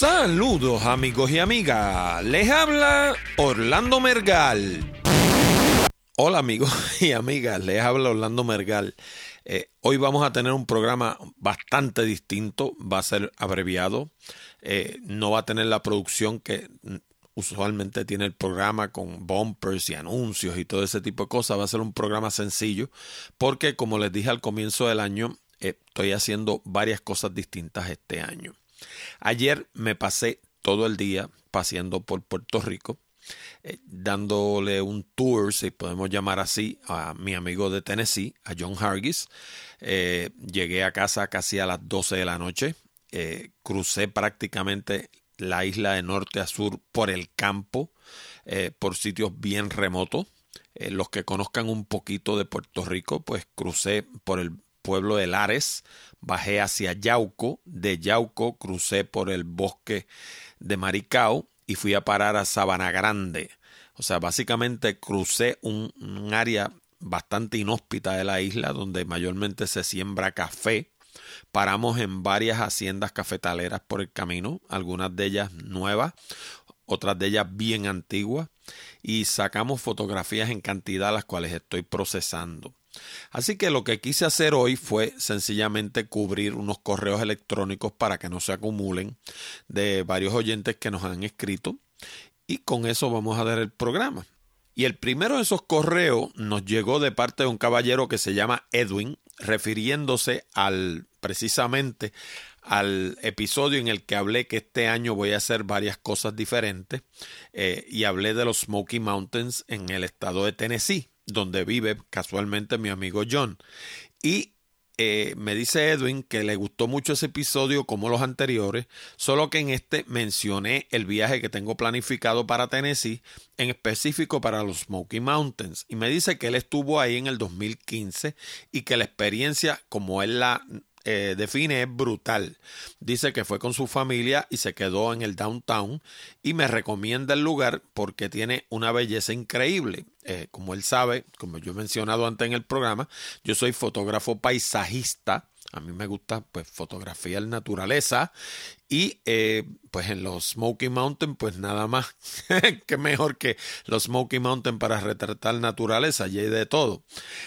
Saludos amigos y amigas, les habla Orlando Mergal. Hola amigos y amigas, les habla Orlando Mergal. Eh, hoy vamos a tener un programa bastante distinto, va a ser abreviado, eh, no va a tener la producción que usualmente tiene el programa con bumpers y anuncios y todo ese tipo de cosas, va a ser un programa sencillo porque como les dije al comienzo del año, eh, estoy haciendo varias cosas distintas este año. Ayer me pasé todo el día paseando por Puerto Rico, eh, dándole un tour, si podemos llamar así, a mi amigo de Tennessee, a John Hargis. Eh, llegué a casa casi a las 12 de la noche. Eh, crucé prácticamente la isla de norte a sur por el campo, por sitios bien remotos. los que conozcan un poquito de Puerto Rico, pues crucé por el pueblo de Lares, bajé hacia Yauco, de Yauco crucé por el bosque de Maricao y fui a parar a Sabana Grande. O sea, básicamente crucé un, área bastante inhóspita de la isla donde mayormente se siembra café. Paramos en varias haciendas cafetaleras por el camino, algunas de ellas nuevas, otras de ellas bien antiguas, y sacamos fotografías en cantidad las cuales estoy procesando. Así que lo que quise hacer hoy fue sencillamente cubrir unos correos electrónicos para que no se acumulen de varios oyentes que nos han escrito y con eso vamos a dar el programa. Y el primero de esos correos nos llegó de parte de un caballero que se llama Edwin, refiriéndose al precisamente al episodio en el que hablé que este año voy a hacer varias cosas diferentes eh, y hablé de los Smoky Mountains en el estado de Tennessee donde vive casualmente mi amigo John. Y eh, me dice Edwin que le gustó mucho ese episodio como los anteriores, solo que en este mencioné el viaje que tengo planificado para Tennessee, en específico para los Smoky Mountains. Y me dice que él estuvo ahí en el 2015 y que la experiencia, como él la eh, define es brutal. Dice que fue con su familia y se quedó en el downtown y me recomienda el lugar porque tiene una belleza increíble. Eh, como él sabe, como yo he mencionado antes en el programa, yo soy fotógrafo paisajista a mí me gusta pues fotografiar naturaleza y eh, pues en los Smoky Mountain pues nada más que mejor que los Smoky Mountain para retratar naturaleza y hay de todo.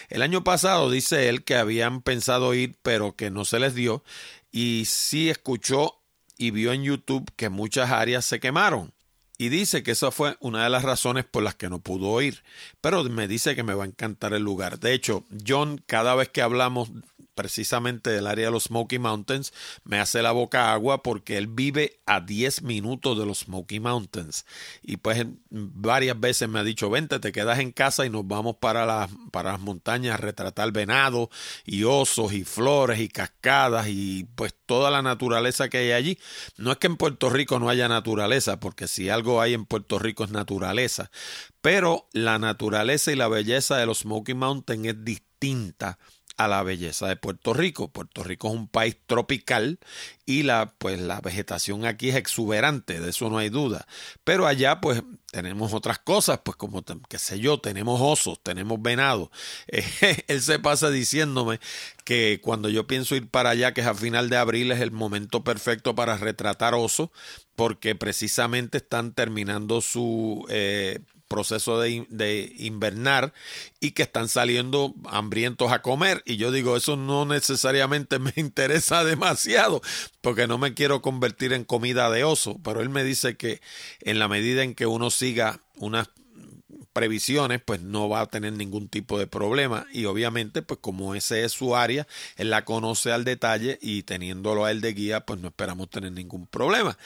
El año pasado dice él que habían pensado ir pero que no se les dio y sí escuchó y vio en YouTube que muchas áreas se quemaron. Y dice que esa fue una de las razones por las que no pudo ir. Pero me dice que me va a encantar el lugar. De hecho, John, cada vez que hablamos precisamente del área de los Smoky Mountains, me hace la boca agua porque él vive a 10 minutos de los Smoky Mountains. Y pues varias veces me ha dicho, vente, te quedas en casa y nos vamos para las, para las montañas a retratar venado y osos y flores y cascadas y pues toda la naturaleza que hay allí. No es que en Puerto Rico no haya naturaleza, porque si algo hay en Puerto Rico es naturaleza. Pero la naturaleza y la belleza de los Smoky Mountains es distinta a la belleza de Puerto Rico. Puerto Rico es un país tropical y la pues la vegetación aquí es exuberante, de eso no hay duda. Pero allá pues tenemos otras cosas, pues como qué sé yo, tenemos osos, tenemos venado. él se pasa diciéndome que cuando yo pienso ir para allá, que es a final de abril, es el momento perfecto para retratar osos, porque precisamente están terminando su eh, proceso de, invernar y que están saliendo hambrientos a comer. Y yo digo, eso no necesariamente me interesa demasiado porque no me quiero convertir en comida de oso. Pero él me dice que en la medida en que uno siga unas previsiones, pues no va a tener ningún tipo de problema. Y obviamente, pues como ese es su área, él la conoce al detalle y teniéndolo a él de guía, pues no esperamos tener ningún problema.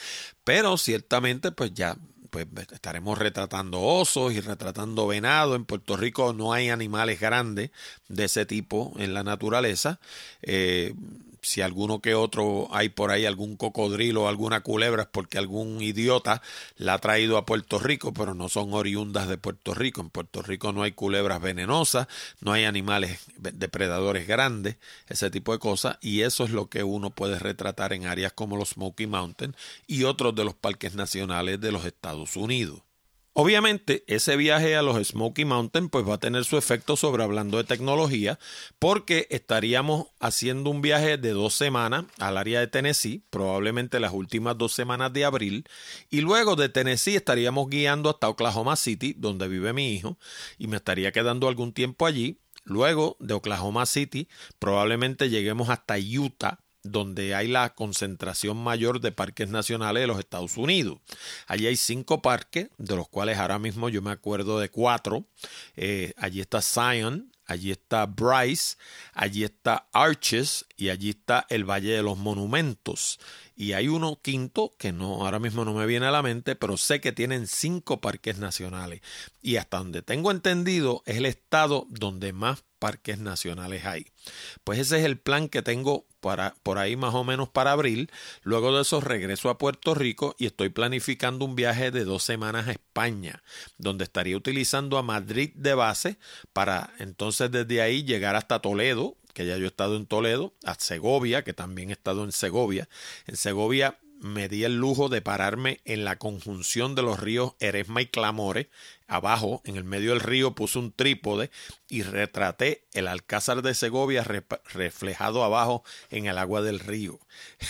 Pero ciertamente, pues ya pues estaremos retratando osos y retratando venado. En Puerto Rico no hay animales grandes de ese tipo en la naturaleza. Eh, si alguno que otro hay por ahí algún cocodrilo o alguna culebra es porque algún idiota la ha traído a Puerto Rico, pero no son oriundas de Puerto Rico. En Puerto Rico no hay culebras venenosas, no hay animales depredadores grandes, ese tipo de cosas, y eso es lo que uno puede retratar en áreas como los Smoky Mountains y otros de los parques nacionales de los Estados Unidos. Obviamente, ese viaje a los Smoky Mountain pues va a tener su efecto sobre hablando de tecnología, porque estaríamos haciendo un viaje de dos semanas al área de Tennessee, probablemente las últimas dos semanas de abril, y luego de Tennessee estaríamos guiando hasta Oklahoma City, donde vive mi hijo, y me estaría quedando algún tiempo allí. Luego de Oklahoma City, probablemente lleguemos hasta Utah, donde hay la concentración mayor de parques nacionales de los Estados Unidos. Allí hay cinco parques, de los cuales ahora mismo yo me acuerdo de cuatro. Eh, allí está Zion, allí está Bryce, allí está Arches y allí está el Valle de los Monumentos. Y hay uno quinto que no ahora mismo no me viene a la mente, pero sé que tienen cinco parques nacionales. Y hasta donde tengo entendido es el estado donde más parques nacionales hay. Pues ese es el plan que tengo por ahí más o menos para abril. Luego de eso regreso a Puerto Rico y estoy planificando un viaje de dos semanas a España, donde estaría utilizando a Madrid de base para entonces desde ahí llegar hasta Toledo, que ya yo he estado en Toledo, a Segovia, que también he estado en Segovia. En Segovia me di el lujo de pararme en la conjunción de los ríos Eresma y Clamore. Abajo, en el medio del río, puse un trípode y retraté el Alcázar de Segovia reflejado abajo en el agua del río.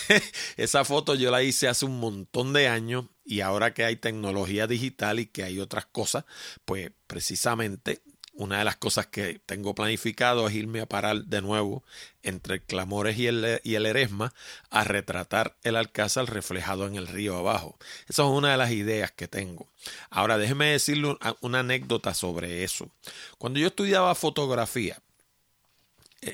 Esa foto yo la hice hace un montón de años y ahora que hay tecnología digital y que hay otras cosas, pues precisamente una de las cosas que tengo planificado es irme a parar de nuevo entre el Clamores y el, y el Eresma a retratar el Alcázar reflejado en el río abajo. Esa es una de las ideas que tengo. Ahora déjeme decirle una anécdota sobre eso. Cuando yo estudiaba fotografía,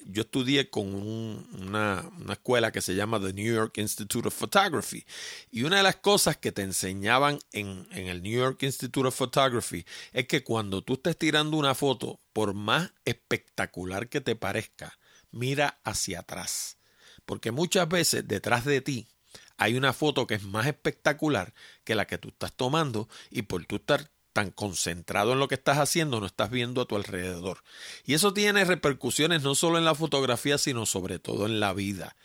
yo estudié con una, escuela que se llama The New York Institute of Photography. Y una de las cosas que te enseñaban en, en, el New York Institute of Photography es que cuando tú estés tirando una foto, por más espectacular que te parezca, mira hacia atrás. Porque muchas veces detrás de ti hay una foto que es más espectacular que la que tú estás tomando y por tú estar tan concentrado en lo que estás haciendo, no estás viendo a tu alrededor. Y eso tiene repercusiones no solo en la fotografía, sino sobre todo en la vida.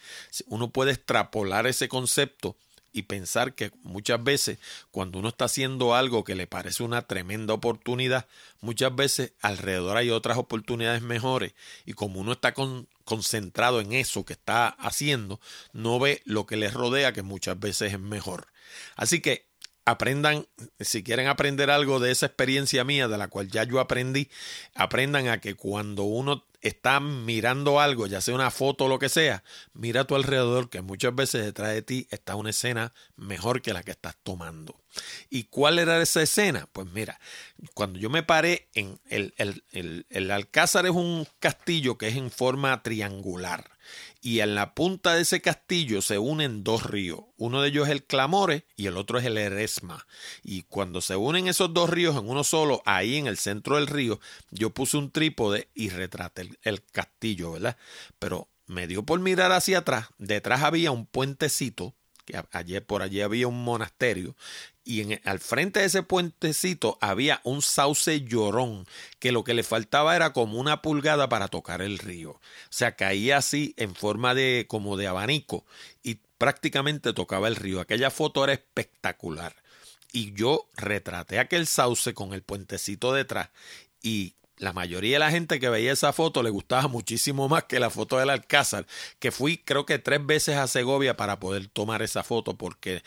Uno puede extrapolar ese concepto y pensar que muchas veces cuando uno está haciendo algo que le parece una tremenda oportunidad, muchas veces alrededor hay otras oportunidades mejores y como uno está concentrado en eso que está haciendo, no ve lo que le rodea que muchas veces es mejor. Así que aprendan, si quieren aprender algo de esa experiencia mía, de la cual ya yo aprendí, aprendan a que cuando uno está mirando algo, ya sea una foto o lo que sea, mira a tu alrededor, que muchas veces detrás de ti está una escena mejor que la que estás tomando. ¿Y cuál era esa escena? Pues mira, cuando yo me paré en el, el, el, el Alcázar es un castillo que es en forma triangular y en la punta de ese castillo se unen dos ríos. Uno de ellos es el Clamore y el otro es el Eresma. Y cuando se unen esos dos ríos en uno solo, ahí en el centro del río, yo puse un trípode y retraté el, castillo, ¿verdad? Pero me dio por mirar hacia atrás. Detrás había un puentecito que allí, por allí había un monasterio y al frente de ese puentecito había un sauce llorón que lo que le faltaba era como una pulgada para tocar el río. O sea, caía así en forma de como de abanico y prácticamente tocaba el río. Aquella foto era espectacular. Y yo retraté aquel sauce con el puentecito detrás y la mayoría de la gente que veía esa foto le gustaba muchísimo más que la foto del Alcázar, que fui creo que tres veces a Segovia para poder tomar esa foto porque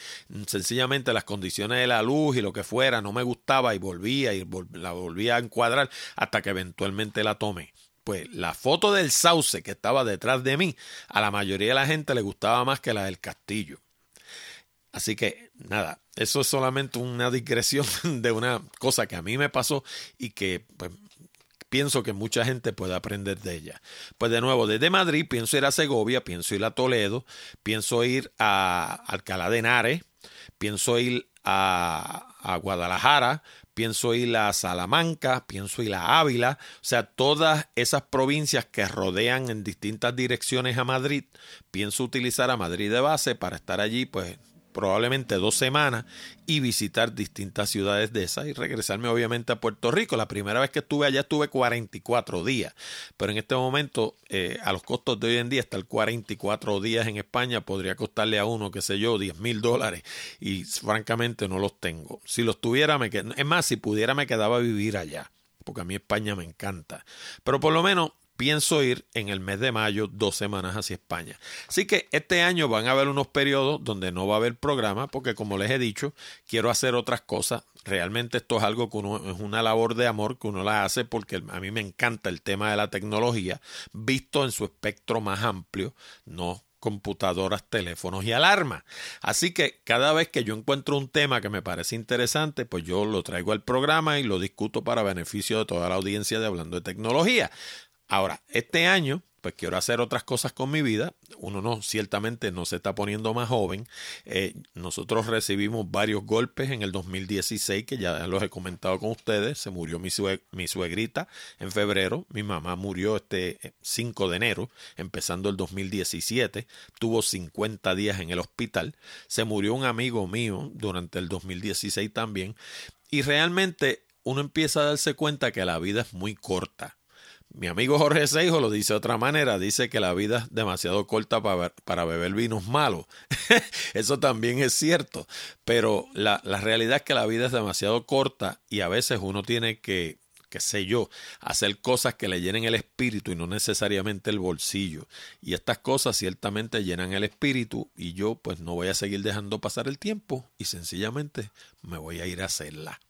sencillamente las condiciones de la luz y lo que fuera no me gustaba y volvía y la volvía a encuadrar hasta que eventualmente la tomé. Pues la foto del sauce que estaba detrás de mí, a la mayoría de la gente le gustaba más que la del castillo. Así que nada, eso es solamente una digresión de una cosa que a mí me pasó y que pues, pienso que mucha gente puede aprender de ella. Pues de nuevo, desde Madrid pienso ir a Segovia, pienso ir a Toledo, pienso ir a Alcalá de Henares, pienso ir a, a Guadalajara, pienso ir a Salamanca, pienso ir a Ávila, o sea, todas esas provincias que rodean en distintas direcciones a Madrid, pienso utilizar a Madrid de base para estar allí, pues probablemente dos semanas y visitar distintas ciudades de esas y regresarme obviamente a Puerto Rico. La primera vez que estuve allá estuve 44 días, pero en este momento eh, a los costos de hoy en día estar 44 días en España podría costarle a uno, qué sé yo, 10 mil dólares y francamente no los tengo. Si los tuviera, me es más, si pudiera me quedaba a vivir allá porque a mí España me encanta. Pero por lo menos pienso ir en el mes de mayo dos semanas hacia España. Así que este año van a haber unos periodos donde no va a haber programa porque como les he dicho, quiero hacer otras cosas. Realmente esto es algo que uno, es una labor de amor que uno la hace porque a mí me encanta el tema de la tecnología visto en su espectro más amplio, no computadoras, teléfonos y alarmas. Así que cada vez que yo encuentro un tema que me parece interesante, pues yo lo traigo al programa y lo discuto para beneficio de toda la audiencia de Hablando de Tecnología. Ahora, este año, pues quiero hacer otras cosas con mi vida. Uno no, ciertamente no se está poniendo más joven. Eh, nosotros recibimos varios golpes en el 2016, que ya los he comentado con ustedes. Se murió mi, mi suegrita en febrero. Mi mamá murió este 5 eh, de enero, empezando el 2017. Tuvo 50 días en el hospital. Se murió un amigo mío durante el 2016 también. Y realmente uno empieza a darse cuenta que la vida es muy corta mi amigo Jorge Seijo lo dice de otra manera, dice que la vida es demasiado corta para, beber vinos malos. Eso también es cierto, pero la, la realidad es que la vida es demasiado corta y a veces uno tiene que, qué sé yo, hacer cosas que le llenen el espíritu y no necesariamente el bolsillo. Y estas cosas ciertamente llenan el espíritu y yo pues no voy a seguir dejando pasar el tiempo y sencillamente me voy a ir a hacerla.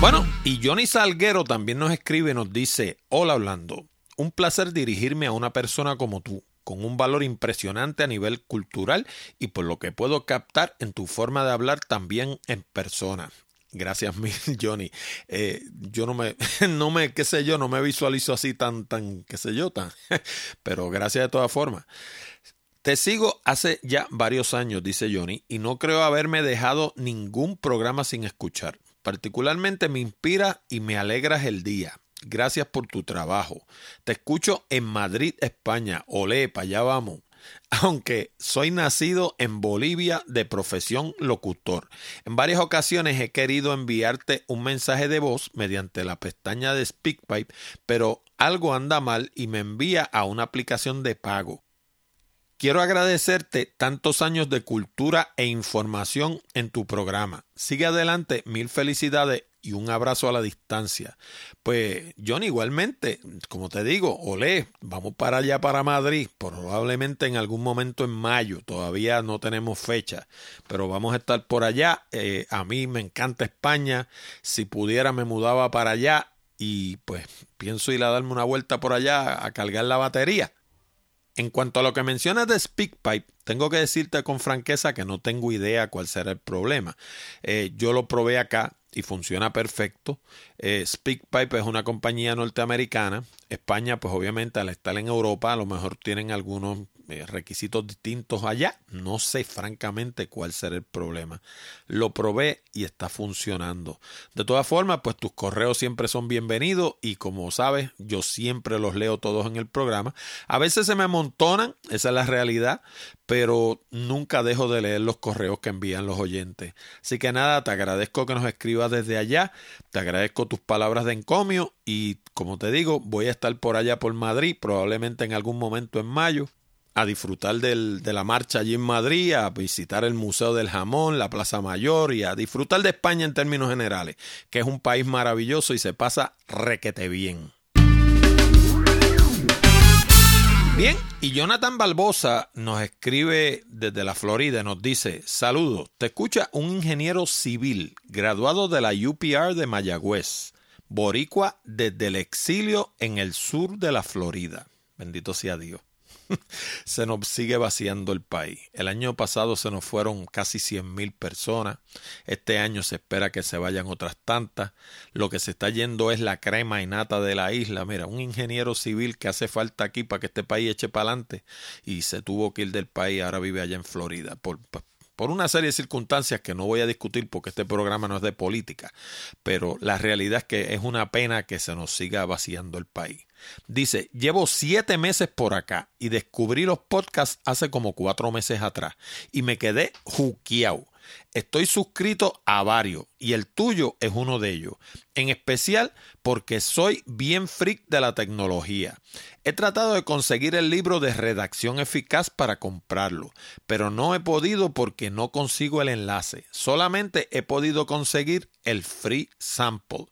Bueno, y Johnny Salguero también nos escribe y nos dice, hola Orlando, un placer dirigirme a una persona como tú, con un valor impresionante a nivel cultural y por lo que puedo captar en tu forma de hablar también en persona. Gracias mil, Johnny. Eh, yo no me, no me, qué sé yo, no me visualizo así tan, tan, qué sé yo, tan, pero gracias de todas formas. Te sigo hace ya varios años, dice Johnny, y no creo haberme dejado ningún programa sin escuchar. Particularmente me inspira y me alegras el día. Gracias por tu trabajo. Te escucho en Madrid, España. Olé, para allá vamos. Aunque soy nacido en Bolivia de profesión locutor. En varias ocasiones he querido enviarte un mensaje de voz mediante la pestaña de SpeakPipe, pero algo anda mal y me envía a una aplicación de pago. Quiero agradecerte tantos años de cultura e información en tu programa. Sigue adelante, mil felicidades y un abrazo a la distancia. Pues John, igualmente, como te digo, olé, vamos para allá, para Madrid, probablemente en algún momento en mayo, todavía no tenemos fecha, pero vamos a estar por allá. Eh, a mí me encanta España, si pudiera me mudaba para allá y pues pienso ir a darme una vuelta por allá a cargar la batería. En cuanto a lo que mencionas de SpeakPipe, tengo que decirte con franqueza que no tengo idea cuál será el problema. Eh, yo lo probé acá y funciona perfecto. Eh, SpeakPipe es una compañía norteamericana. España, pues obviamente al estar en Europa, a lo mejor tienen algunos requisitos distintos allá. No sé francamente cuál será el problema. Lo probé y está funcionando. De todas formas, pues tus correos siempre son bienvenidos y como sabes, yo siempre los leo todos en el programa. A veces se me amontonan, esa es la realidad, pero nunca dejo de leer los correos que envían los oyentes. Así que nada, te agradezco que nos escribas desde allá, te agradezco tus palabras de encomio y como te digo, voy a estar por allá por Madrid, probablemente en algún momento en mayo a disfrutar de la marcha allí en Madrid, a visitar el Museo del Jamón, la Plaza Mayor y a disfrutar de España en términos generales, que es un país maravilloso y se pasa requete bien. Bien, y Jonathan Barbosa nos escribe desde la Florida, nos dice, saludos, te escucha un ingeniero civil graduado de la UPR de Mayagüez, boricua desde el exilio en el sur de la Florida. Bendito sea Dios. se nos sigue vaciando el país. El año pasado se nos fueron casi 100 mil personas. Este año se espera que se vayan otras tantas. Lo que se está yendo es la crema y nata de la isla. Mira, un ingeniero civil que hace falta aquí para que este país eche para adelante y se tuvo que ir del país. Ahora vive allá en Florida. Por, por una serie de circunstancias que no voy a discutir porque este programa no es de política, pero la realidad es que es una pena que se nos siga vaciando el país. Dice, llevo siete meses por acá y descubrí los podcasts hace como cuatro meses atrás y me quedé juqueado. Estoy suscrito a varios y el tuyo es uno de ellos, en especial porque soy bien freak de la tecnología. He tratado de conseguir el libro de redacción eficaz para comprarlo, pero no he podido porque no consigo el enlace. Solamente he podido conseguir el free sample.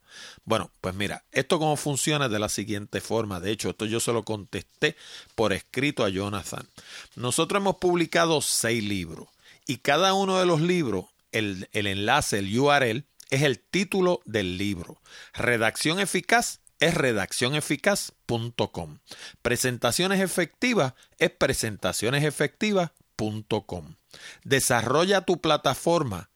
Bueno, pues mira, esto cómo funciona de la siguiente forma. De hecho, esto yo se lo contesté por escrito a Jonathan. Nosotros hemos publicado seis libros y cada uno de los libros, el, enlace, el URL, es el título del libro. Redacción eficaz es redaccioneficaz.com. Presentaciones efectivas es presentacionesefectivas.com. Desarrolla tu plataforma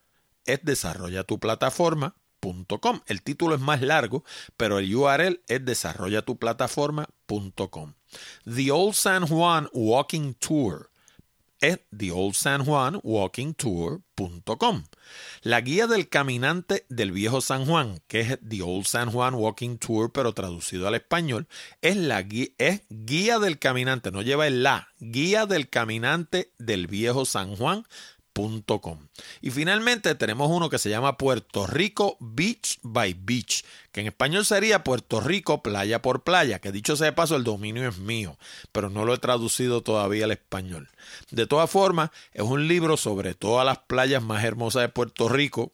es desarrollatuplataforma.com. El título es más largo, pero el URL es desarrollatuplataforma.com. The Old San Juan Walking Tour es theoldsanjuanwalkingtour.com. La guía del caminante del viejo San Juan, que es The Old San Juan Walking Tour, pero traducido al español, es la guía, es guía del caminante, no lleva el la, guía del caminante del viejo San Juan y finalmente tenemos uno que se llama Puerto Rico Beach by Beach, que en español sería Puerto Rico playa por playa, que dicho sea de paso el dominio es mío, pero no lo he traducido todavía al español. De todas formas, es un libro sobre todas las playas más hermosas de Puerto Rico,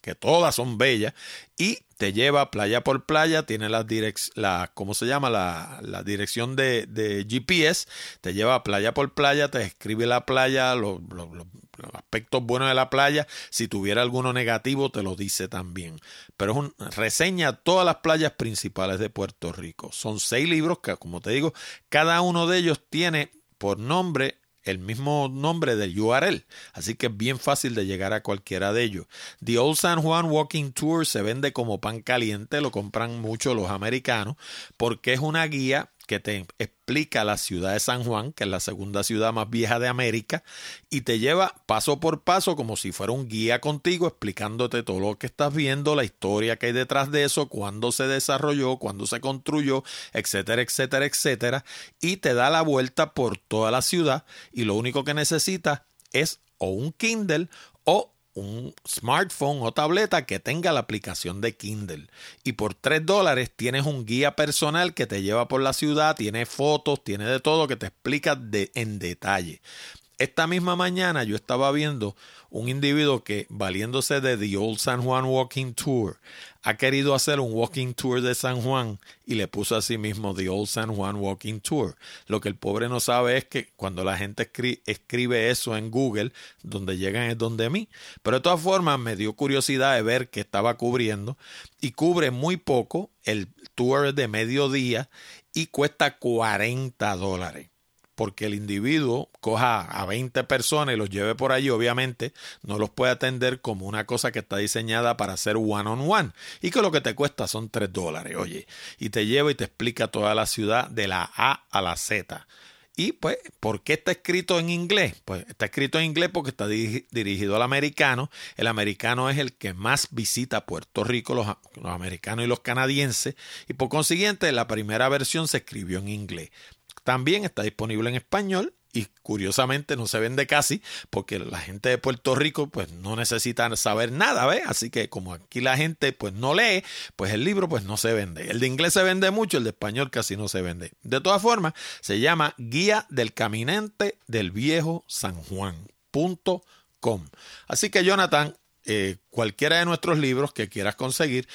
que todas son bellas, y te lleva playa por playa, tiene la, la ¿cómo se llama? La, dirección de, GPS, te lleva playa por playa, te escribe la playa, los, aspectos buenos de la playa, si tuviera alguno negativo te lo dice también. Pero es un, reseña todas las playas principales de Puerto Rico. Son seis libros que, como te digo, cada uno de ellos tiene por nombre el mismo nombre del URL, así que es bien fácil de llegar a cualquiera de ellos. The Old San Juan Walking Tour se vende como pan caliente, lo compran mucho los americanos, porque es una guía que te explica la ciudad de San Juan, que es la segunda ciudad más vieja de América, y te lleva paso por paso como si fuera un guía contigo explicándote todo lo que estás viendo, la historia que hay detrás de eso, cuándo se desarrolló, cuándo se construyó, etcétera, etcétera, etcétera, y te da la vuelta por toda la ciudad y lo único que necesitas es o un Kindle o un smartphone o tableta que tenga la aplicación de Kindle. Y por 3 dólares tienes un guía personal que te lleva por la ciudad, tiene fotos, tiene de todo que te explica en detalle. Esta misma mañana yo estaba viendo un individuo que, valiéndose de The Old San Juan Walking Tour, ha querido hacer un walking tour de San Juan y le puso a sí mismo The Old San Juan Walking Tour. Lo que el pobre no sabe es que cuando la gente escribe eso en Google, donde llegan es donde mí. Pero de todas formas me dio curiosidad de ver qué estaba cubriendo y cubre muy poco. El tour de mediodía y cuesta 40 dólares porque el individuo coja a 20 personas y los lleve por allí, obviamente no los puede atender como una cosa que está diseñada para hacer one on one y que lo que te cuesta son 3 dólares, oye, y te lleva y te explica toda la ciudad de la A a la Z. Y pues, ¿por qué está escrito en inglés? Pues está escrito en inglés porque está dirigido al americano. El americano es el que más visita Puerto Rico, los, los, americanos y los canadienses. Y por consiguiente, la primera versión se escribió en inglés. También está disponible en español y curiosamente no se vende casi porque la gente de Puerto Rico pues no necesita saber nada, ¿ves? Así que como aquí la gente pues no lee, pues el libro pues no se vende. El de inglés se vende mucho, el de español casi no se vende. De todas formas, se llama Guía del Caminante del Viejo San Juan.com. Así que Jonathan, eh, cualquiera de nuestros libros que quieras conseguir,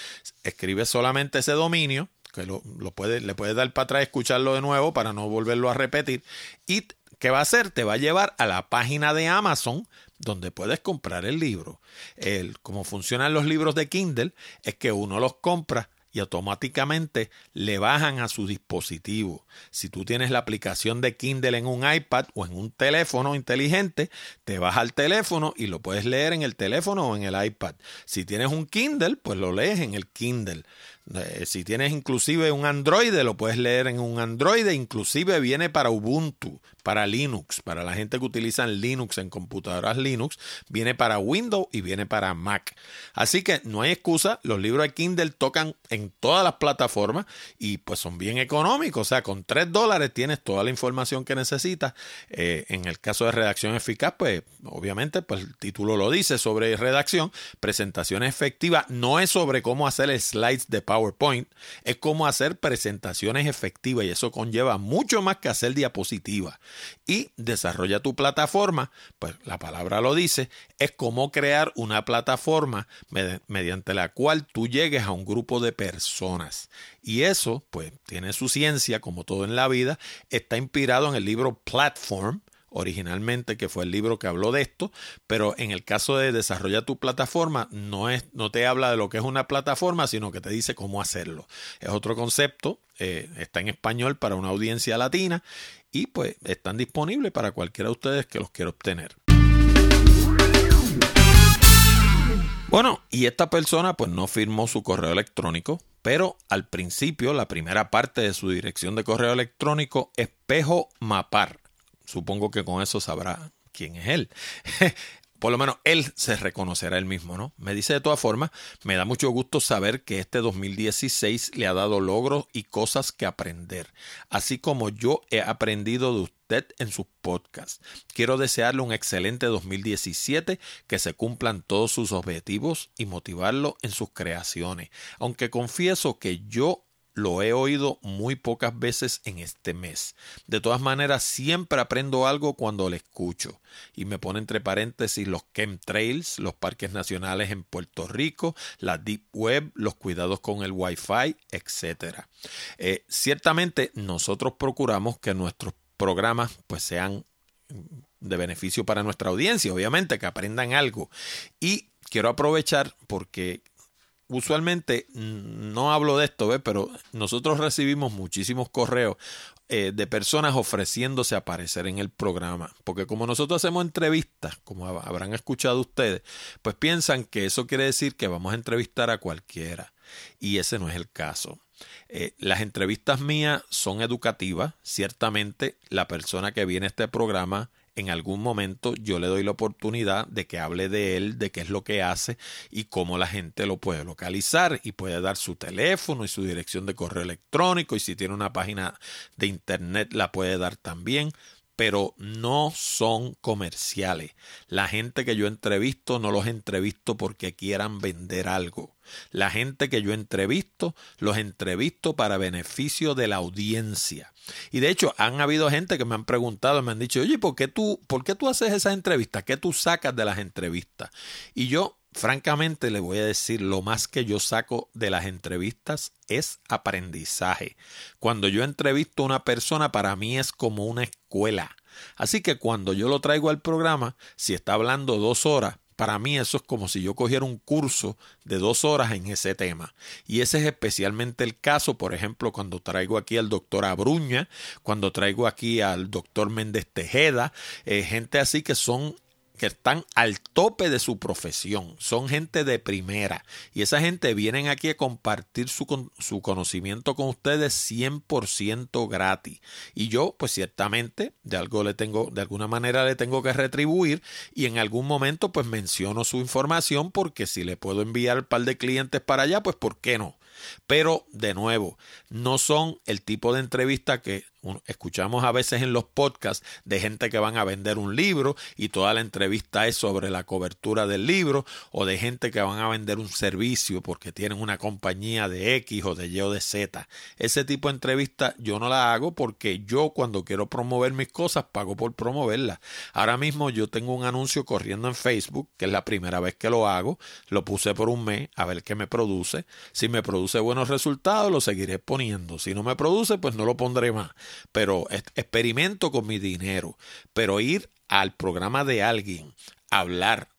escribe solamente ese dominio que lo, le puedes dar para atrás escucharlo de nuevo para no volverlo a repetir. Y ¿qué va a hacer? Te va a llevar a la página de Amazon donde puedes comprar el libro. El, como funcionan los libros de Kindle es que uno los compra y automáticamente le bajan a su dispositivo. Si tú tienes la aplicación de Kindle en un iPad o en un teléfono inteligente, te baja al teléfono y lo puedes leer en el teléfono o en el iPad. Si tienes un Kindle, pues lo lees en el Kindle. Eh, si tienes inclusive un Android, lo puedes leer en un Android, inclusive viene para Ubuntu, para Linux, para la gente que utiliza Linux en computadoras Linux, viene para Windows y viene para Mac. Así que no hay excusa, los libros de Kindle tocan en todas las plataformas y pues son bien económicos, o sea, con 3 dólares tienes toda la información que necesitas. Eh, en el caso de redacción eficaz, pues obviamente pues el título lo dice sobre redacción, presentación efectiva, no es sobre cómo hacer slides de PowerPoint, es cómo hacer presentaciones efectivas y eso conlleva mucho más que hacer diapositivas. Y desarrolla tu plataforma, pues la palabra lo dice, es cómo crear una plataforma mediante la cual tú llegues a un grupo de personas. Y eso, pues, tiene su ciencia, como todo en la vida, está inspirado en el libro Platform originalmente, que fue el libro que habló de esto, pero en el caso de desarrollar tu plataforma, no, es, no te habla de lo que es una plataforma, sino que te dice cómo hacerlo. Es otro concepto, eh, está en español para una audiencia latina y pues están disponibles para cualquiera de ustedes que los quiera obtener. Bueno, y esta persona pues no firmó su correo electrónico, pero al principio la primera parte de su dirección de correo electrónico espejo mapar Supongo que con eso sabrá quién es él. Por lo menos él se reconocerá él mismo, ¿no? Me dice de todas formas, me da mucho gusto saber que este 2016 le ha dado logros y cosas que aprender, así como yo he aprendido de usted en sus podcasts. Quiero desearle un excelente 2017, que se cumplan todos sus objetivos y motivarlo en sus creaciones. Aunque confieso que yo lo he oído muy pocas veces en este mes. De todas maneras, siempre aprendo algo cuando lo escucho. Y me pone entre paréntesis los chemtrails, los parques nacionales en Puerto Rico, la Deep Web, los cuidados con el Wi-Fi, etc. Eh, ciertamente, nosotros procuramos que nuestros programas pues sean de beneficio para nuestra audiencia, obviamente, que aprendan algo. Y quiero aprovechar porque usualmente no hablo de esto, ¿ves? pero nosotros recibimos muchísimos correos eh, de personas ofreciéndose a aparecer en el programa. Porque como nosotros hacemos entrevistas, como habrán escuchado ustedes, pues piensan que eso quiere decir que vamos a entrevistar a cualquiera. Y ese no es el caso. Eh, las entrevistas mías son educativas. Ciertamente la persona que viene a este programa en algún momento yo le doy la oportunidad de que hable de él, de qué es lo que hace y cómo la gente lo puede localizar y puede dar su teléfono y su dirección de correo electrónico y si tiene una página de internet la puede dar también pero no son comerciales. La gente que yo entrevisto no los entrevisto porque quieran vender algo. La gente que yo entrevisto los entrevisto para beneficio de la audiencia. Y de hecho, han habido gente que me han preguntado, me han dicho, oye, ¿por qué tú, por qué tú haces esas entrevistas? ¿Qué tú sacas de las entrevistas? Y yo francamente le voy a decir, lo más que yo saco de las entrevistas es aprendizaje. Cuando yo entrevisto a una persona, para mí es como una escuela. Así que cuando yo lo traigo al programa, si está hablando dos horas, para mí eso es como si yo cogiera un curso de dos horas en ese tema. Y ese es especialmente el caso, por ejemplo, cuando traigo aquí al doctor Abruña, cuando traigo aquí al doctor Méndez Tejeda, eh, gente así que son que están al tope de su profesión, son gente de primera y esa gente vienen aquí a compartir su, su conocimiento con ustedes 100% gratis. Y yo, pues ciertamente, de algo le tengo, de alguna manera le tengo que retribuir y en algún momento pues menciono su información porque si le puedo enviar un par de clientes para allá, pues ¿por qué no? Pero, de nuevo, no son el tipo de entrevista que escuchamos a veces en los podcasts de gente que van a vender un libro y toda la entrevista es sobre la cobertura del libro o de gente que van a vender un servicio porque tienen una compañía de X o de Y o de Z. Ese tipo de entrevista yo no la hago porque yo cuando quiero promover mis cosas pago por promoverlas. Ahora mismo yo tengo un anuncio corriendo en Facebook, que es la primera vez que lo hago, lo puse por un mes a ver qué me produce. Si me produce buenos resultados, lo seguiré poniendo. Si no me produce, pues no lo pondré más pero experimento con mi dinero. Pero ir al programa de alguien, hablar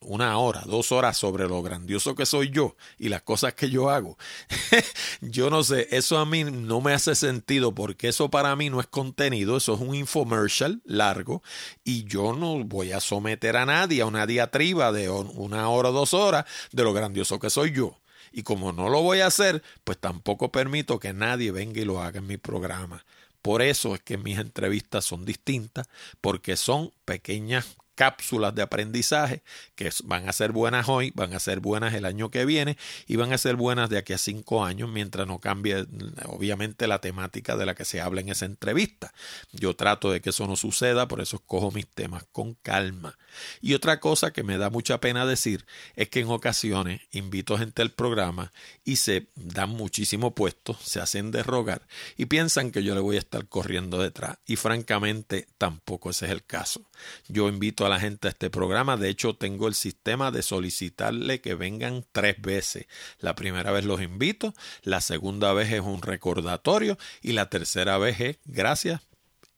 una hora, dos horas sobre lo grandioso que soy yo y las cosas que yo hago. yo no sé, eso a mí no me hace sentido porque eso para mí no es contenido, eso es un infomercial largo y yo no voy a someter a nadie a una diatriba de una hora o dos horas de lo grandioso que soy yo. Y como no lo voy a hacer, pues tampoco permito que nadie venga y lo haga en mi programa. Por eso es que mis entrevistas son distintas, porque son pequeñas cápsulas de aprendizaje que van a ser buenas hoy, van a ser buenas el año que viene y van a ser buenas de aquí a cinco años mientras no cambie obviamente la temática de la que se habla en esa entrevista. Yo trato de que eso no suceda, por eso escojo mis temas con calma. Y otra cosa que me da mucha pena decir es que en ocasiones invito gente al programa y se dan muchísimo puesto, se hacen de rogar y piensan que yo le voy a estar corriendo detrás y francamente tampoco ese es el caso. Yo invito a la gente a este programa. De hecho, tengo el sistema de solicitarle que vengan tres veces. La primera vez los invito, la segunda vez es un recordatorio y la tercera vez es gracias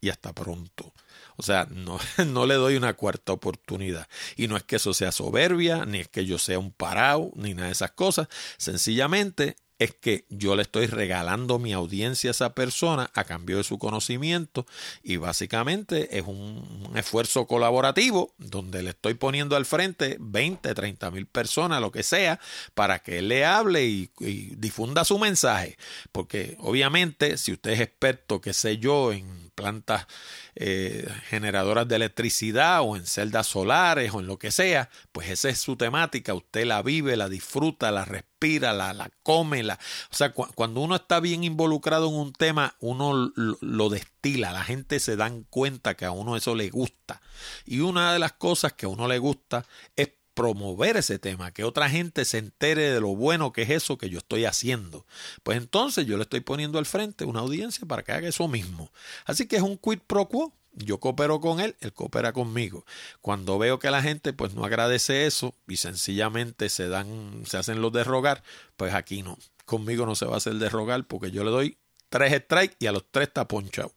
y hasta pronto. O sea, no, no, le doy una cuarta oportunidad. Y no es que eso sea soberbia, ni es que yo sea un parado, ni nada de esas cosas. Sencillamente es que yo le estoy regalando mi audiencia a esa persona a cambio de su conocimiento y básicamente es un, esfuerzo colaborativo donde le estoy poniendo al frente 20, 30 mil personas, lo que sea, para que él le hable y, difunda su mensaje. Porque obviamente si usted es experto, qué sé yo, en plantas eh, generadoras de electricidad o en celdas solares o en lo que sea, pues esa es su temática, usted la vive, la disfruta, la respira, la, la come, la, o sea, cuando uno está bien involucrado en un tema, uno lo, destila, la gente se dan cuenta que a uno eso le gusta. Y una de las cosas que a uno le gusta es promover ese tema, que otra gente se entere de lo bueno que es eso que yo estoy haciendo. Pues entonces yo le estoy poniendo al frente una audiencia para que haga eso mismo. Así que es un quid pro quo. Yo coopero con él, él coopera conmigo. Cuando veo que la gente pues no agradece eso y sencillamente se dan, se hacen los de rogar, pues aquí no. Conmigo no se va a hacer de rogar porque yo le doy tres strikes y a los tres está ponchado.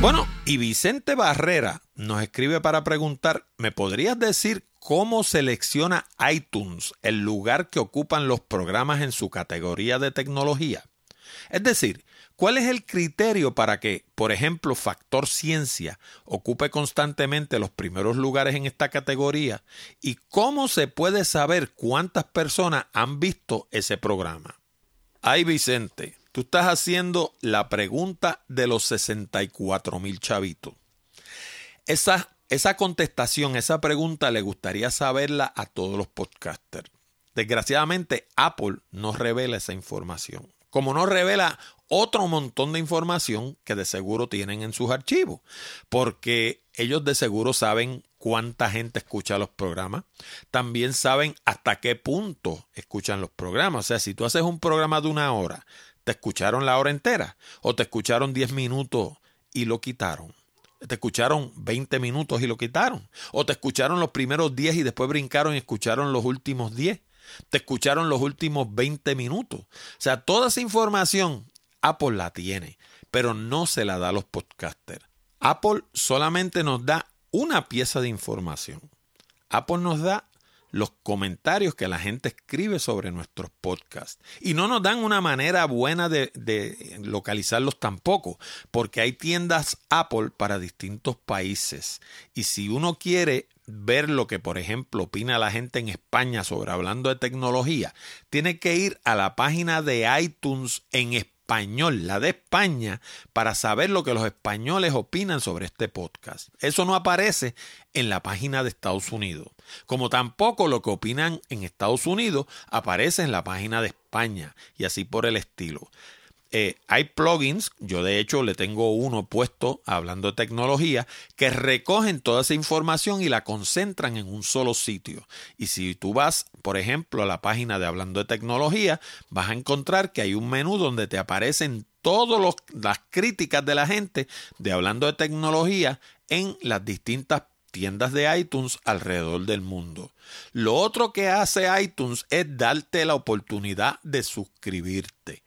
Bueno, y Vicente Barrera nos escribe para preguntar, ¿me podrías decir cómo selecciona iTunes el lugar que ocupan los programas en su categoría de tecnología? Es decir, ¿cuál es el criterio para que, por ejemplo, Factor Ciencia ocupe constantemente los primeros lugares en esta categoría? ¿Y cómo se puede saber cuántas personas han visto ese programa? Ay, Vicente, Tú estás haciendo la pregunta de los 64 mil chavitos. Esa, esa contestación, esa pregunta le gustaría saberla a todos los podcasters. Desgraciadamente, Apple no revela esa información. Como no revela otro montón de información que de seguro tienen en sus archivos, porque ellos de seguro saben cuánta gente escucha los programas, también saben hasta qué punto escuchan los programas. O sea, si tú haces un programa de una hora, ¿Te escucharon la hora entera? ¿O te escucharon 10 minutos y lo quitaron? ¿Te escucharon 20 minutos y lo quitaron? ¿O te escucharon los primeros 10 y después brincaron y escucharon los últimos 10? ¿Te escucharon los últimos 20 minutos? O sea, toda esa información Apple la tiene, pero no se la da a los podcasters. Apple solamente nos da una pieza de información. Apple nos da los comentarios que la gente escribe sobre nuestros podcasts. Y no nos dan una manera buena de, localizarlos tampoco, porque hay tiendas Apple para distintos países. Y si uno quiere ver lo que, por ejemplo, opina la gente en España sobre hablando de tecnología, tiene que ir a la página de iTunes en español español, la de España, para saber lo que los españoles opinan sobre este podcast. Eso no aparece en la página de Estados Unidos, como tampoco lo que opinan en Estados Unidos aparece en la página de España y así por el estilo. Eh, hay plugins, yo de hecho le tengo uno puesto hablando de tecnología, que recogen toda esa información y la concentran en un solo sitio. Y si tú vas, por ejemplo, a la página de Hablando de Tecnología, vas a encontrar que hay un menú donde te aparecen todas las críticas de la gente de Hablando de Tecnología en las distintas tiendas de iTunes alrededor del mundo. Lo otro que hace iTunes es darte la oportunidad de suscribirte.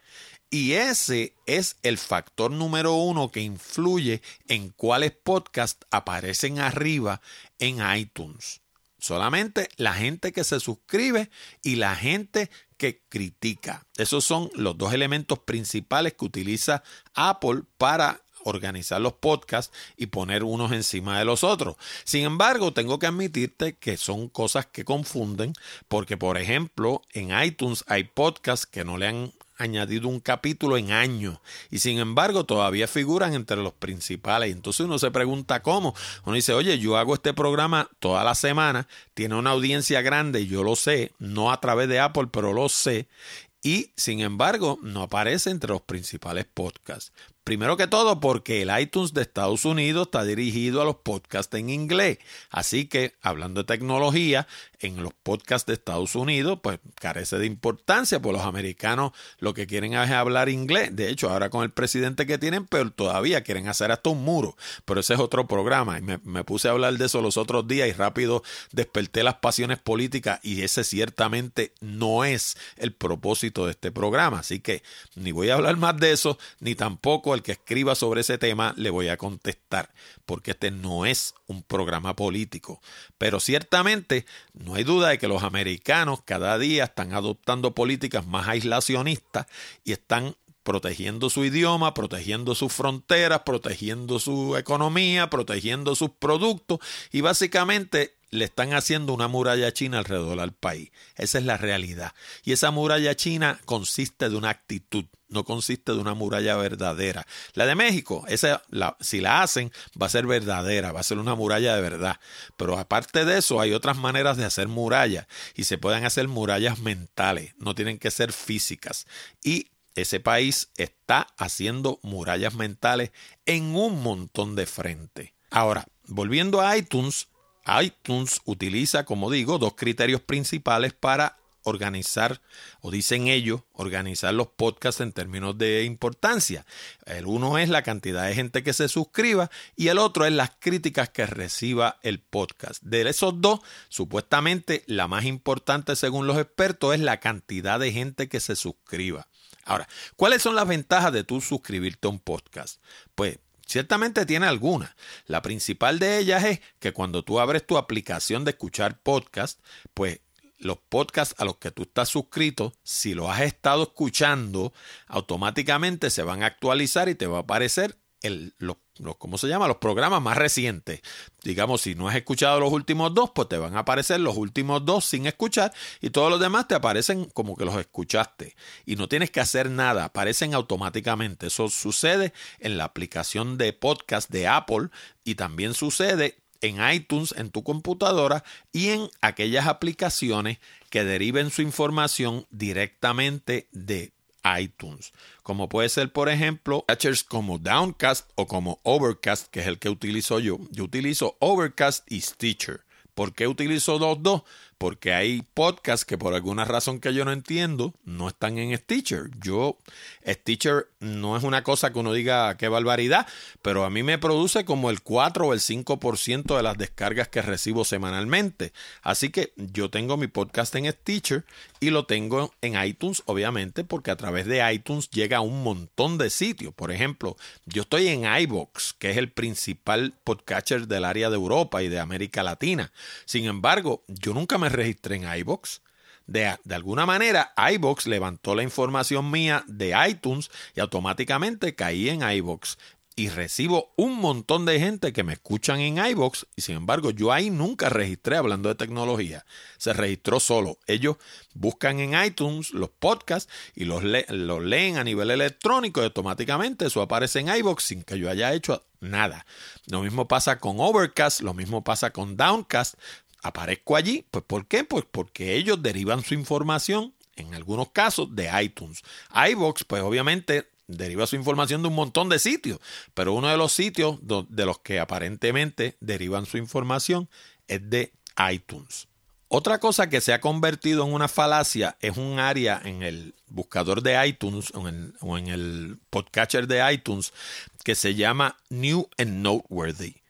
Y ese es el factor número uno que influye en cuáles podcasts aparecen arriba en iTunes. Solamente la gente que se suscribe y la gente que critica. Esos son los dos elementos principales que utiliza Apple para organizar los podcasts y poner unos encima de los otros. Sin embargo, tengo que admitirte que son cosas que confunden, porque por ejemplo, en iTunes hay podcasts que no le han añadido un capítulo en años y sin embargo todavía figuran entre los principales. Entonces uno se pregunta cómo. Uno dice, oye, yo hago este programa toda la semana, tiene una audiencia grande, yo lo sé, no a través de Apple, pero lo sé. Y sin embargo, no aparece entre los principales podcasts. Primero que todo porque el iTunes de Estados Unidos está dirigido a los podcasts en inglés. Así que, hablando de tecnología, en los podcasts de Estados Unidos, pues carece de importancia, pues los americanos lo que quieren es hablar inglés. De hecho, ahora con el presidente que tienen, pero todavía quieren hacer hasta un muro. Pero ese es otro programa. Y me, me puse a hablar de eso los otros días y rápido desperté las pasiones políticas y ese ciertamente no es el propósito de este programa. Así que ni voy a hablar más de eso, ni tampoco que escriba sobre ese tema le voy a contestar, porque este no es un programa político. Pero ciertamente no hay duda de que los americanos cada día están adoptando políticas más aislacionistas y están protegiendo su idioma, protegiendo sus fronteras, protegiendo su economía, protegiendo sus productos y básicamente le están haciendo una muralla china alrededor del país. Esa es la realidad. Y esa muralla china consiste de una actitud, no consiste de una muralla verdadera. La de México, esa, si la hacen, va a ser verdadera, va a ser una muralla de verdad. Pero aparte de eso, hay otras maneras de hacer murallas y se pueden hacer murallas mentales, no tienen que ser físicas. Y ese país está haciendo murallas mentales en un montón de frente. Ahora, volviendo a iTunes, iTunes utiliza, como digo, dos criterios principales para organizar, o dicen ellos, organizar los podcasts en términos de importancia. El uno es la cantidad de gente que se suscriba y el otro es las críticas que reciba el podcast. De esos dos, supuestamente la más importante según los expertos es la cantidad de gente que se suscriba. Ahora, ¿cuáles son las ventajas de tú suscribirte a un podcast? Pues Ciertamente tiene algunas. La principal de ellas es que cuando tú abres tu aplicación de escuchar podcast, pues los podcasts a los que tú estás suscrito, si lo has estado escuchando, automáticamente se van a actualizar y te va a aparecer el, los, ¿cómo se llama? Los programas más recientes. Digamos, si no has escuchado los últimos dos, pues te van a aparecer los últimos dos sin escuchar y todos los demás te aparecen como que los escuchaste. Y no tienes que hacer nada, aparecen automáticamente. Eso sucede en la aplicación de podcast de Apple y también sucede en iTunes en tu computadora y en aquellas aplicaciones que deriven su información directamente de iTunes, como puede ser por ejemplo catchers como Downcast o como Overcast, que es el que utilizo yo. Yo utilizo Overcast y Stitcher. ¿Por qué utilizo los dos? Porque hay podcasts que por alguna razón que yo no entiendo no están en Stitcher. Yo, Stitcher no es una cosa que uno diga qué barbaridad, pero a mí me produce como el 4 o el 5% de las descargas que recibo semanalmente. Así que yo tengo mi podcast en Stitcher y lo tengo en iTunes, obviamente, porque a través de iTunes llega a un montón de sitios. Por ejemplo, yo estoy en iBox, que es el principal podcatcher del área de Europa y de América Latina. Sin embargo, yo nunca me registré en iBox. De, de, alguna manera, iBox levantó la información mía de iTunes y automáticamente caí en iBox. Y recibo un montón de gente que me escuchan en iBox y sin embargo yo ahí nunca registré hablando de tecnología. Se registró solo. Ellos buscan en iTunes los podcasts y los, los leen a nivel electrónico y automáticamente eso aparece en iBox sin que yo haya hecho nada. Lo mismo pasa con Overcast, lo mismo pasa con Downcast aparezco allí. Pues ¿por qué? Pues porque ellos derivan su información, en algunos casos, de iTunes. iBox, pues obviamente deriva su información de un montón de sitios, pero uno de los sitios de los que aparentemente derivan su información es de iTunes. Otra cosa que se ha convertido en una falacia es un área en el buscador de iTunes o en, o en el podcatcher de iTunes que se llama New and Noteworthy.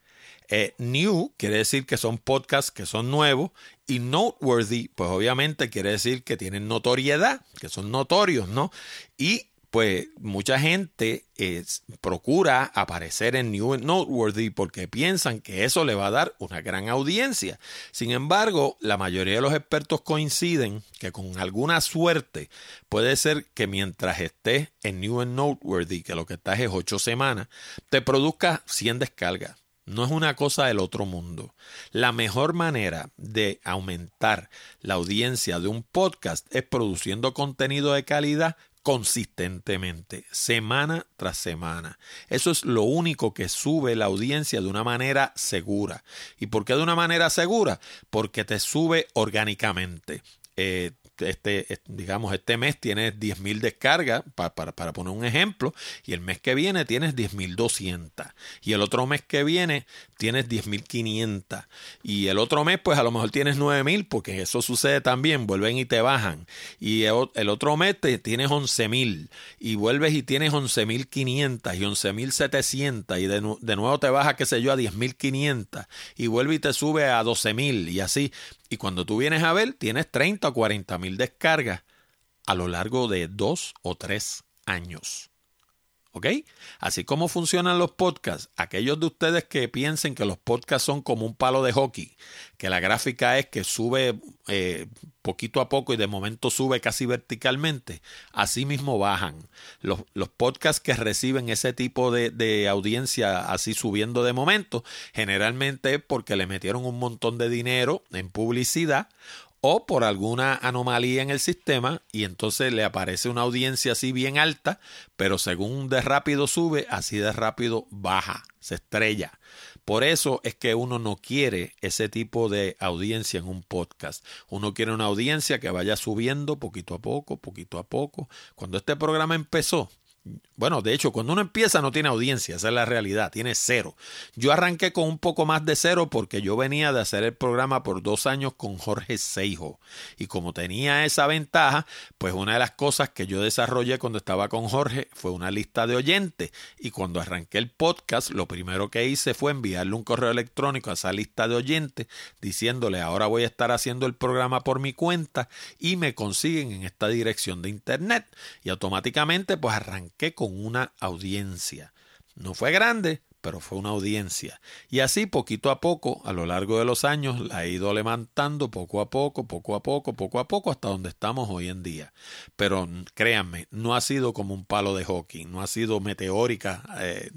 Eh, new quiere decir que son podcasts que son nuevos y noteworthy, pues obviamente quiere decir que tienen notoriedad, que son notorios, ¿no? Y pues mucha gente procura aparecer en New and Noteworthy porque piensan que eso le va a dar una gran audiencia. Sin embargo, la mayoría de los expertos coinciden que con alguna suerte puede ser que mientras estés en New and Noteworthy, que lo que estás es ocho semanas, te produzca 100 descargas. No es una cosa del otro mundo. La mejor manera de aumentar la audiencia de un podcast es produciendo contenido de calidad consistentemente, semana tras semana. Eso es lo único que sube la audiencia de una manera segura. ¿Y por qué de una manera segura? Porque te sube orgánicamente. Eh, este, digamos, este mes tienes 10.000 descargas, para, para, poner un ejemplo, y el mes que viene tienes 10.200, y el otro mes que viene tienes 10.500, y el otro mes pues a lo mejor tienes 9.000, porque eso sucede también, vuelven y te bajan, y el, otro mes te tienes 11.000, y vuelves y tienes 11.500 y 11.700, y de, de nuevo te baja, qué sé yo, a 10.500, y vuelve y te sube a 12.000, y así y cuando tú vienes a ver, tienes 30 o 40 mil descargas a lo largo de dos o tres años. ¿Ok? Así como funcionan los podcasts, aquellos de ustedes que piensen que los podcasts son como un palo de hockey, que la gráfica es que sube eh, poquito a poco y de momento sube casi verticalmente, así mismo bajan. Los, los podcasts que reciben ese tipo de, de, audiencia así subiendo de momento, generalmente es porque le metieron un montón de dinero en publicidad o por alguna anomalía en el sistema y entonces le aparece una audiencia así bien alta, pero según de rápido sube, así de rápido baja, se estrella. Por eso es que uno no quiere ese tipo de audiencia en un podcast. Uno quiere una audiencia que vaya subiendo poquito a poco, poquito a poco. Cuando este programa empezó, bueno, de hecho, cuando uno empieza no tiene audiencia, esa es la realidad, tiene cero. Yo arranqué con un poco más de cero porque yo venía de hacer el programa por dos años con Jorge Seijo. Y como tenía esa ventaja, pues una de las cosas que yo desarrollé cuando estaba con Jorge fue una lista de oyentes. Y cuando arranqué el podcast, lo primero que hice fue enviarle un correo electrónico a esa lista de oyentes diciéndole ahora voy a estar haciendo el programa por mi cuenta y me consiguen en esta dirección de internet. Y automáticamente pues arranqué con una audiencia. No fue grande, pero fue una audiencia. Y así poquito a poco, a lo largo de los años, la he ido levantando poco a poco, poco a poco, poco a poco, hasta donde estamos hoy en día. Pero créanme, no ha sido como un palo de hockey, no ha sido meteórica eh,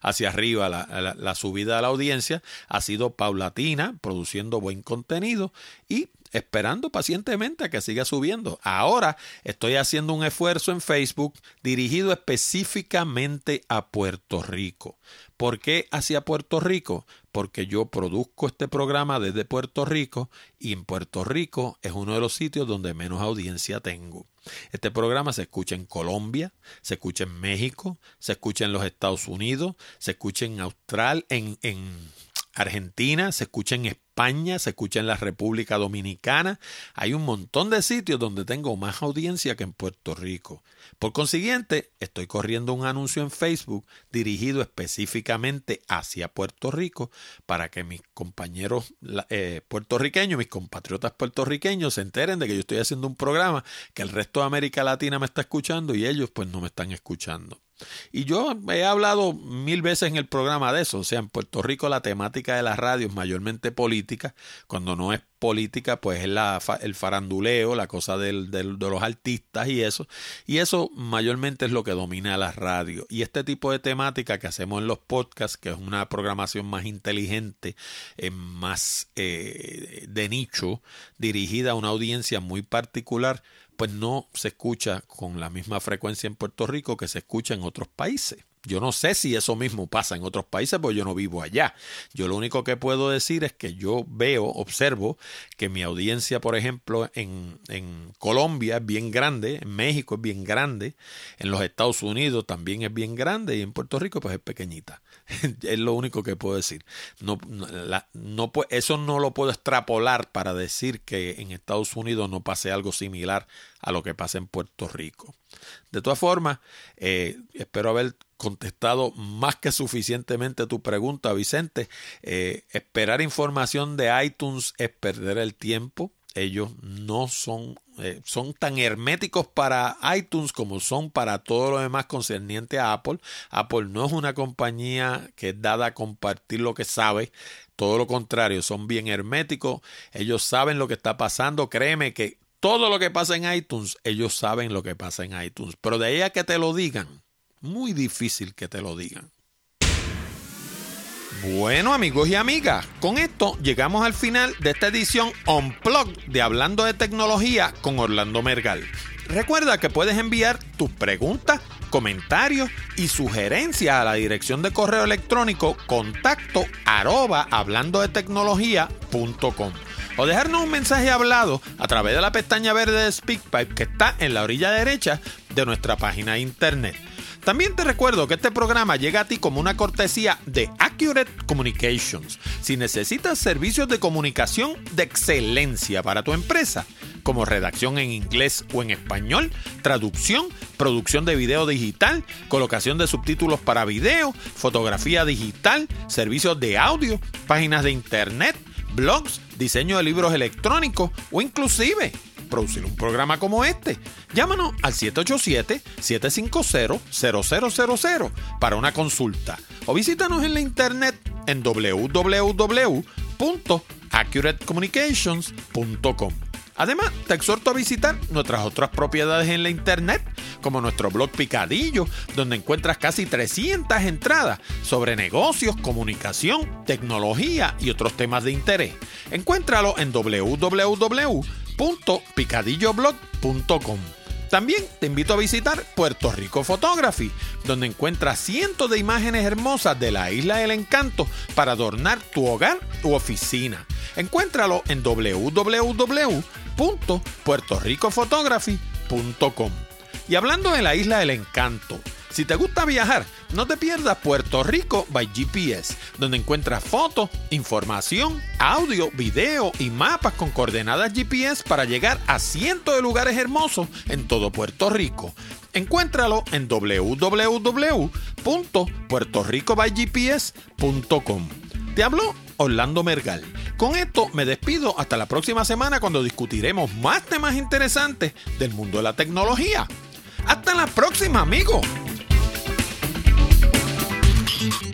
hacia arriba la, la subida de la audiencia, ha sido paulatina, produciendo buen contenido y esperando pacientemente a que siga subiendo. Ahora estoy haciendo un esfuerzo en Facebook dirigido específicamente a Puerto Rico. ¿Por qué hacia Puerto Rico? Porque yo produzco este programa desde Puerto Rico y en Puerto Rico es uno de los sitios donde menos audiencia tengo. Este programa se escucha en Colombia, se escucha en México, se escucha en los Estados Unidos, se escucha en Australia, en, en Argentina, se escucha en España, se escucha en la República Dominicana. Hay un montón de sitios donde tengo más audiencia que en Puerto Rico. Por consiguiente, estoy corriendo un anuncio en Facebook dirigido específicamente hacia Puerto Rico para que mis compañeros eh, puertorriqueños, mis compatriotas puertorriqueños se enteren de que yo estoy haciendo un programa que el resto de América Latina me está escuchando y ellos pues no me están escuchando. Y yo he hablado mil veces en el programa de eso. O sea, en Puerto Rico la temática de la radio es mayormente política. Cuando no es política, pues es la, el faranduleo, la cosa del, de los artistas y eso. Y eso mayormente es lo que domina la radio. Y este tipo de temática que hacemos en los podcasts, que es una programación más inteligente, eh, más eh, de nicho, dirigida a una audiencia muy particular, pues no se escucha con la misma frecuencia en Puerto Rico que se escucha en otros países. Yo no sé si eso mismo pasa en otros países, porque yo no vivo allá. Yo lo único que puedo decir es que yo veo, observo que mi audiencia, por ejemplo, en, en, Colombia es bien grande, en México es bien grande, en los Estados Unidos también es bien grande y en Puerto Rico pues es pequeñita. es lo único que puedo decir. No, eso no lo puedo extrapolar para decir que en Estados Unidos no pase algo similar a lo que pasa en Puerto Rico. De todas formas, eh, espero haber contestado más que suficientemente tu pregunta, Vicente. Eh, esperar información de iTunes es perder el tiempo. Ellos no son Eh, son tan herméticos para iTunes como son para todo lo demás concerniente a Apple. Apple no es una compañía que es dada a compartir lo que sabe. Todo lo contrario, son bien herméticos. Ellos saben lo que está pasando. Créeme que todo lo que pasa en iTunes, ellos saben lo que pasa en iTunes. Pero de ahí a que te lo digan, muy difícil que te lo digan. Bueno amigos y amigas, con esto llegamos al final de esta edición Unplugged de Hablando de Tecnología con Orlando Mergal. Recuerda que puedes enviar tus preguntas, comentarios y sugerencias a la dirección de correo electrónico contacto arroba hablando de tecnología.com o dejarnos un mensaje hablado a través de la pestaña verde de SpeakPipe que está en la orilla derecha de nuestra página de internet. También te recuerdo que este programa llega a ti como una cortesía de Accurate Communications. Si necesitas servicios de comunicación de excelencia para tu empresa, como redacción en inglés o en español, traducción, producción de video digital, colocación de subtítulos para video, fotografía digital, servicios de audio, páginas de internet, blogs, diseño de libros electrónicos o inclusive producir un programa como este. Llámanos al 787-750-0000 para una consulta o visítanos en la internet en www.accuratecommunications.com. Además, te exhorto a visitar nuestras otras propiedades en la internet, como nuestro blog Picadillo, donde encuentras casi 300 entradas sobre negocios, comunicación, tecnología y otros temas de interés. Encuéntralo en www.picadilloblog.com. También te invito a visitar Puerto Rico Photography, donde encuentras cientos de imágenes hermosas de la isla del encanto para adornar tu hogar u oficina. Encuéntralo en www.puertoricophotography.com. Y hablando de la isla del encanto, si te gusta viajar, no te pierdas Puerto Rico by GPS, donde encuentras fotos, información, audio, video y mapas con coordenadas GPS para llegar a cientos de lugares hermosos en todo Puerto Rico. Encuéntralo en www.puertoricobygps.com. Te habló Orlando Mergal. Con esto me despido hasta la próxima semana cuando discutiremos más temas interesantes del mundo de la tecnología. Hasta la próxima, amigos. Thank you.